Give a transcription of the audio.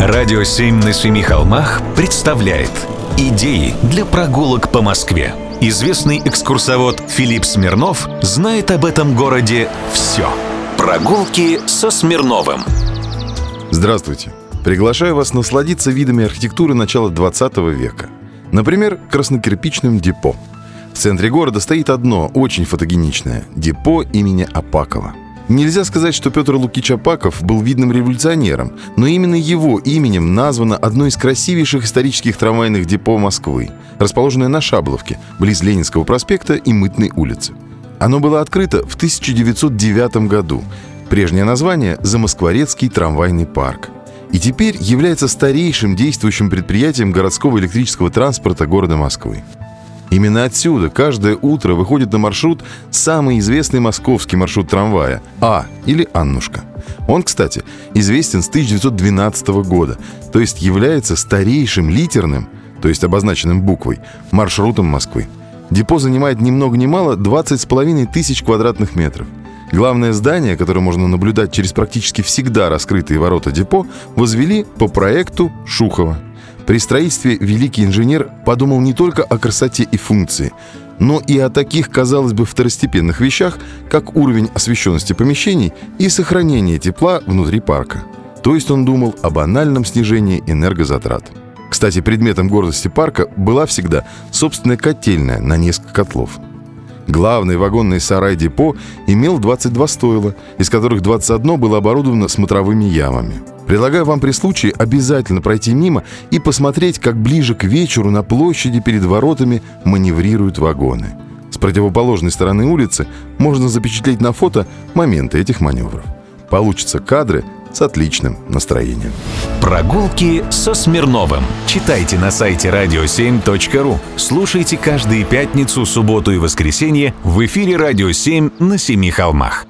Радио «Семь на семи холмах» представляет Идеи для прогулок по Москве. Известный экскурсовод Филипп Смирнов знает об этом городе все. Прогулки со Смирновым. Здравствуйте. Приглашаю вас насладиться видами архитектуры начала 20 века. Например, краснокирпичным депо. В центре города стоит одно, очень фотогеничное – депо имени Апакова – Нельзя сказать, что Петр Лукич Апаков был видным революционером, но именно его именем названо одно из красивейших исторических трамвайных депо Москвы, расположенное на Шабловке, близ Ленинского проспекта и Мытной улицы. Оно было открыто в 1909 году. Прежнее название – Замоскворецкий трамвайный парк. И теперь является старейшим действующим предприятием городского электрического транспорта города Москвы. Именно отсюда каждое утро выходит на маршрут самый известный московский маршрут трамвая А или Аннушка. Он, кстати, известен с 1912 года, то есть является старейшим литерным, то есть обозначенным буквой, маршрутом Москвы. Депо занимает ни много ни мало 20,5 тысяч квадратных метров. Главное здание, которое можно наблюдать через практически всегда раскрытые ворота депо, возвели по проекту Шухова – при строительстве великий инженер подумал не только о красоте и функции, но и о таких, казалось бы, второстепенных вещах, как уровень освещенности помещений и сохранение тепла внутри парка. То есть он думал о банальном снижении энергозатрат. Кстати, предметом гордости парка была всегда собственная котельная на несколько котлов – Главный вагонный сарай-депо имел 22 стойла, из которых 21 было оборудовано смотровыми ямами. Предлагаю вам при случае обязательно пройти мимо и посмотреть, как ближе к вечеру на площади перед воротами маневрируют вагоны. С противоположной стороны улицы можно запечатлеть на фото моменты этих маневров. Получатся кадры с отличным настроением. Прогулки со Смирновым. Читайте на сайте radio7.ru. Слушайте каждые пятницу, субботу и воскресенье в эфире «Радио 7» на Семи холмах.